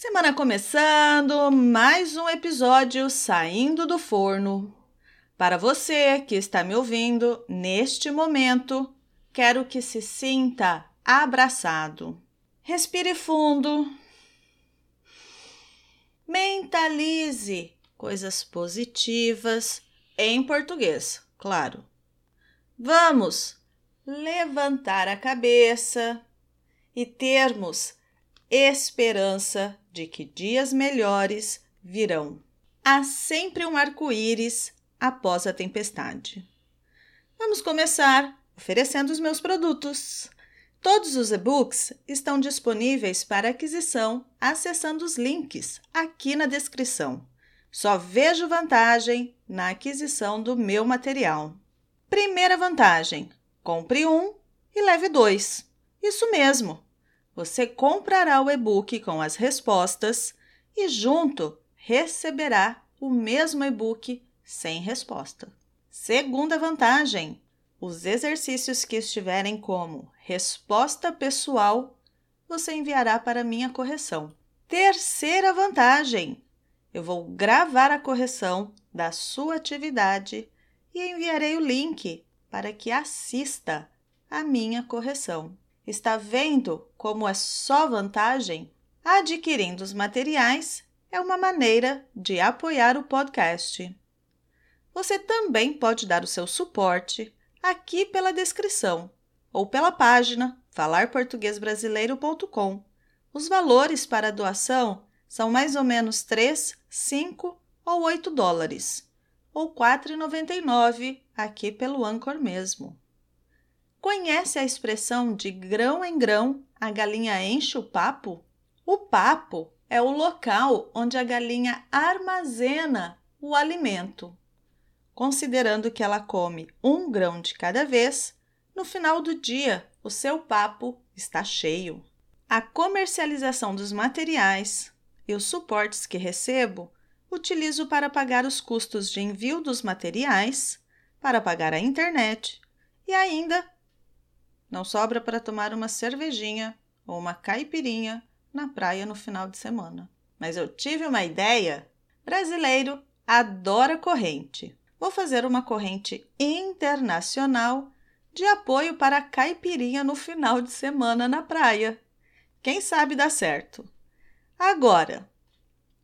Semana começando, mais um episódio saindo do forno. Para você que está me ouvindo neste momento, quero que se sinta abraçado. Respire fundo. Mentalize coisas positivas em português, claro. Vamos levantar a cabeça e termos esperança de que dias melhores virão. Há sempre um arco-íris após a tempestade. Vamos começar oferecendo os meus produtos. Todos os e-books estão disponíveis para aquisição acessando os links aqui na descrição. Só vejo vantagem na aquisição do meu material. Primeira vantagem: compre um e leve dois. Isso mesmo! Você comprará o e-book com as respostas e, junto, receberá o mesmo e-book sem resposta. Segunda vantagem: os exercícios que estiverem como resposta pessoal, você enviará para minha correção. Terceira vantagem: eu vou gravar a correção da sua atividade e enviarei o link para que assista a minha correção. Está vendo como é só vantagem? Adquirindo os materiais é uma maneira de apoiar o podcast. Você também pode dar o seu suporte aqui pela descrição ou pela página falarportuguesbrasileiro.com. Os valores para a doação são mais ou menos 3, 5 ou 8 dólares, ou R$ 4,99 aqui pelo Anchor mesmo. Conhece a expressão de grão em grão a galinha enche o papo? O papo é o local onde a galinha armazena o alimento. Considerando que ela come um grão de cada vez, no final do dia o seu papo está cheio. A comercialização dos materiais e os suportes que recebo utilizo para pagar os custos de envio dos materiais, para pagar a internet e ainda não sobra para tomar uma cervejinha ou uma caipirinha na praia no final de semana. Mas eu tive uma ideia. Brasileiro adora corrente. Vou fazer uma corrente internacional de apoio para a caipirinha no final de semana na praia. Quem sabe dá certo. Agora,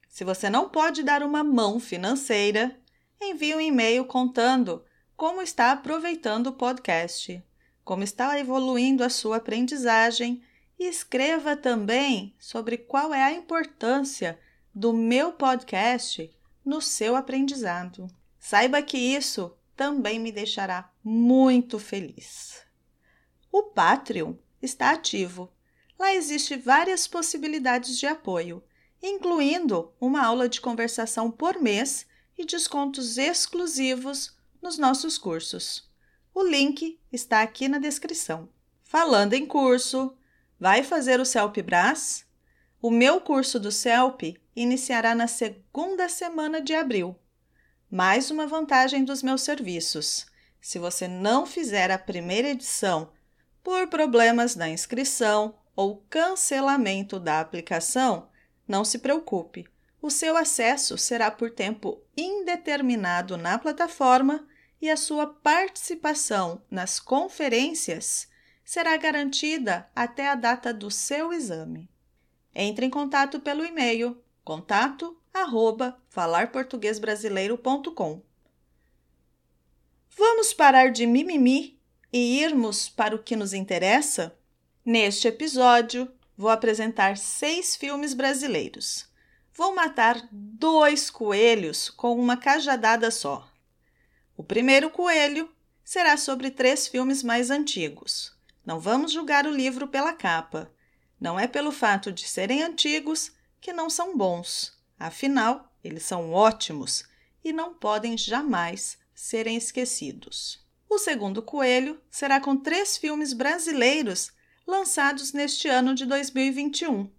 se você não pode dar uma mão financeira, envie um e-mail contando como está aproveitando o podcast como está evoluindo a sua aprendizagem e escreva também sobre qual é a importância do meu podcast no seu aprendizado. Saiba que isso também me deixará muito feliz. O Patreon está ativo. Lá existe várias possibilidades de apoio, incluindo uma aula de conversação por mês e descontos exclusivos nos nossos cursos. O link está aqui na descrição. Falando em curso, vai fazer o CELP Brás? O meu curso do CELP iniciará na segunda semana de abril. Mais uma vantagem dos meus serviços. Se você não fizer a primeira edição por problemas na inscrição ou cancelamento da aplicação, não se preocupe. O seu acesso será por tempo indeterminado na plataforma e a sua participação nas conferências será garantida até a data do seu exame. Entre em contato pelo e-mail contato arroba falarportuguesbrasileiro.com. Vamos parar de mimimi e irmos para o que nos interessa? Neste episódio, vou apresentar seis filmes brasileiros. Vou matar dois coelhos com uma cajadada só. O primeiro coelho será sobre três filmes mais antigos. Não vamos julgar o livro pela capa. Não é pelo fato de serem antigos que não são bons. Afinal, eles são ótimos e não podem jamais serem esquecidos. O segundo coelho será com três filmes brasileiros lançados neste ano de 2021,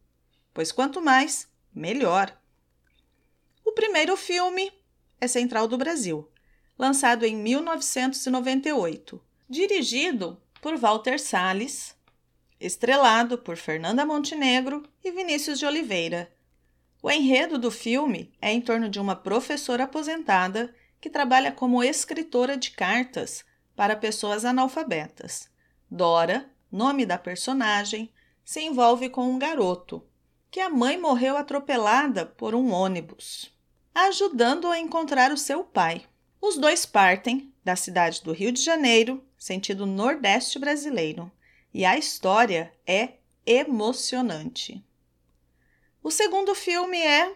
pois quanto mais, melhor. O primeiro filme é Central do Brasil, lançado em 1998, dirigido por Walter Salles, estrelado por Fernanda Montenegro e Vinícius de Oliveira. O enredo do filme é em torno de uma professora aposentada que trabalha como escritora de cartas para pessoas analfabetas. Dora, nome da personagem, se envolve com um garoto, que a mãe morreu atropelada por um ônibus, ajudando-o a encontrar o seu pai. Os dois partem da cidade do Rio de Janeiro, sentido nordeste brasileiro, e a história é emocionante. O segundo filme é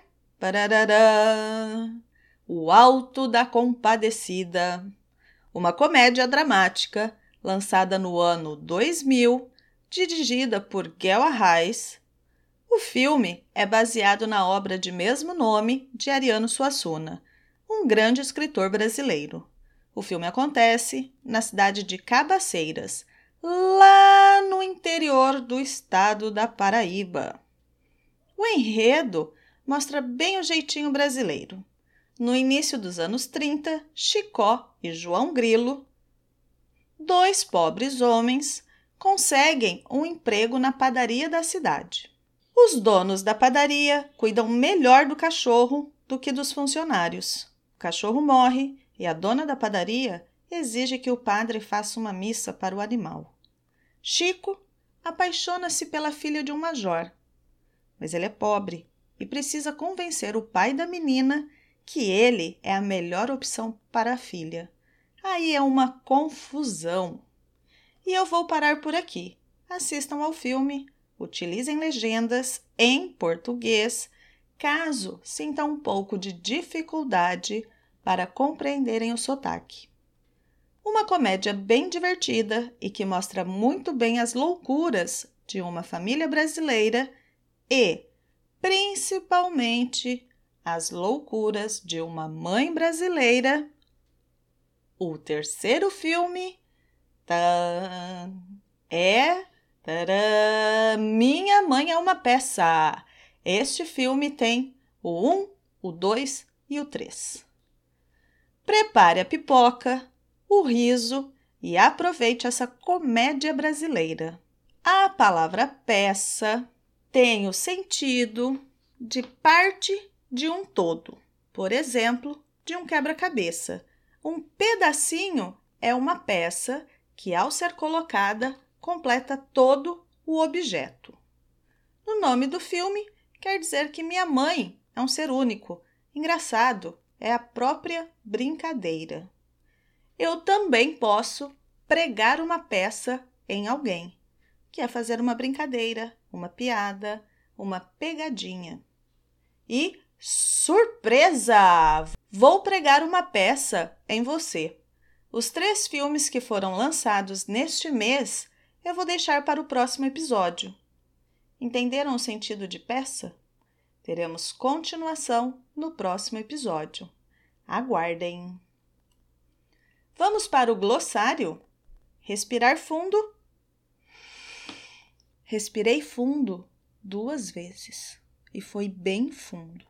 O Alto da Compadecida, uma comédia dramática lançada no ano 2000, dirigida por Gel Arraes. O filme é baseado na obra de mesmo nome de Ariano Suassuna, um grande escritor brasileiro. O filme acontece na cidade de Cabaceiras, lá no interior do estado da Paraíba. O enredo mostra bem o jeitinho brasileiro. No início dos anos 30, Chicó e João Grilo, dois pobres homens, conseguem um emprego na padaria da cidade. Os donos da padaria cuidam melhor do cachorro do que dos funcionários. O cachorro morre e a dona da padaria exige que o padre faça uma missa para o animal. Chico apaixona-se pela filha de um major mas ele é pobre e precisa convencer o pai da menina que ele é a melhor opção para a filha. Aí é uma confusão. E eu vou parar por aqui. Assistam ao filme, utilizem legendas em português, caso sintam um pouco de dificuldade para compreenderem o sotaque. Uma comédia bem divertida e que mostra muito bem as loucuras de uma família brasileira e, principalmente, as loucuras de uma mãe brasileira. O terceiro filme é Minha Mãe é uma Peça. Este filme tem o 1, o 2 e o 3. Prepare a pipoca, o riso e aproveite essa comédia brasileira. A palavra peça tem o sentido de parte de um todo. Por exemplo, de um quebra-cabeça. Um pedacinho é uma peça que, ao ser colocada, completa todo o objeto. No nome do filme, quer dizer que minha mãe é um ser único. Engraçado, é a própria brincadeira. Eu também posso pregar uma peça em alguém, que é fazer uma brincadeira, uma piada, uma pegadinha. E surpresa! Vou pregar uma peça em você. Os três filmes que foram lançados neste mês eu vou deixar para o próximo episódio. Entenderam o sentido de peça? Teremos continuação no próximo episódio. Aguardem! Vamos para o glossário? Respirar fundo Respirei fundo duas vezes e foi bem fundo.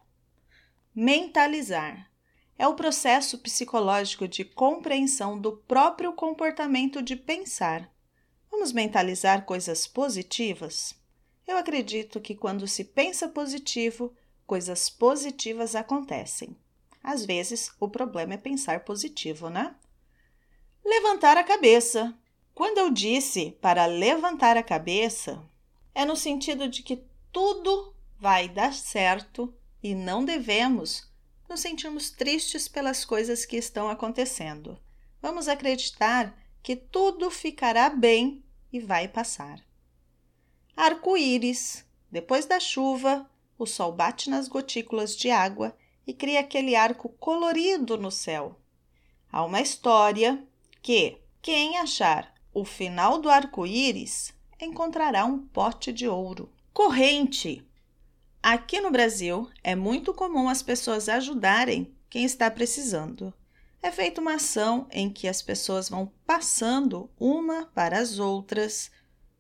Mentalizar é o processo psicológico de compreensão do próprio comportamento de pensar. Vamos mentalizar coisas positivas? Eu acredito que quando se pensa positivo, coisas positivas acontecem. Às vezes, o problema é pensar positivo, né? Levantar a cabeça. Quando eu disse para levantar a cabeça, é no sentido de que tudo vai dar certo e não devemos nos sentirmos tristes pelas coisas que estão acontecendo. Vamos acreditar que tudo ficará bem e vai passar. Arco-íris. Depois da chuva, o sol bate nas gotículas de água e cria aquele arco colorido no céu. Há uma história que quem achar o final do arco-íris encontrará um pote de ouro. Corrente. Aqui no Brasil é muito comum as pessoas ajudarem quem está precisando. É feita uma ação em que as pessoas vão passando uma para as outras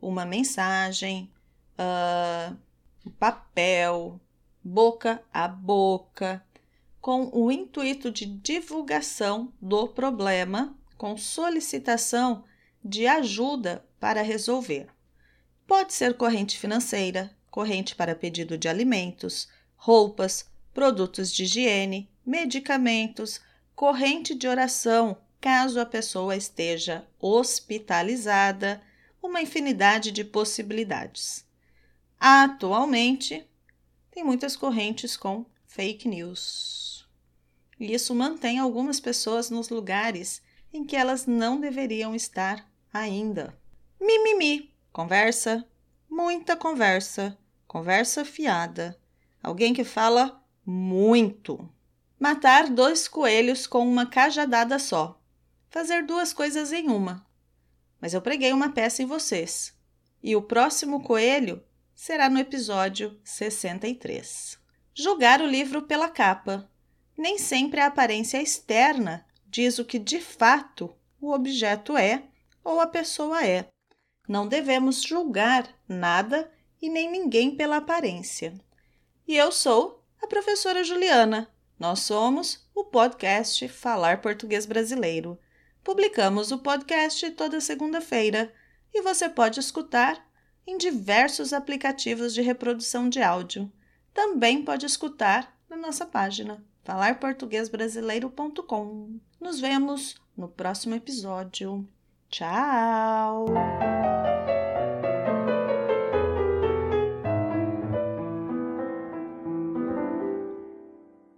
uma mensagem, uh, papel, boca a boca, com o intuito de divulgação do problema, com solicitação de ajuda para resolver. Pode ser corrente financeira, corrente para pedido de alimentos, roupas, produtos de higiene, medicamentos, corrente de oração, caso a pessoa esteja hospitalizada, uma infinidade de possibilidades. Atualmente, tem muitas correntes com fake news. E isso mantém algumas pessoas nos lugares em que elas não deveriam estar ainda. Mimimi, conversa, muita conversa, conversa fiada. Alguém que fala muito. Matar dois coelhos com uma cajadada só. Fazer duas coisas em uma. Mas eu preguei uma peça em vocês. E o próximo coelho será no episódio 63. Julgar o livro pela capa. Nem sempre a aparência externa diz o que de fato o objeto é ou a pessoa é. Não devemos julgar nada e nem ninguém pela aparência. E eu sou a professora Juliana. Nós somos o podcast Falar Português Brasileiro. Publicamos o podcast toda segunda-feira e você pode escutar em diversos aplicativos de reprodução de áudio. Também pode escutar na nossa página falarportuguesbrasileiro.com. Nos vemos no próximo episódio. Tchau!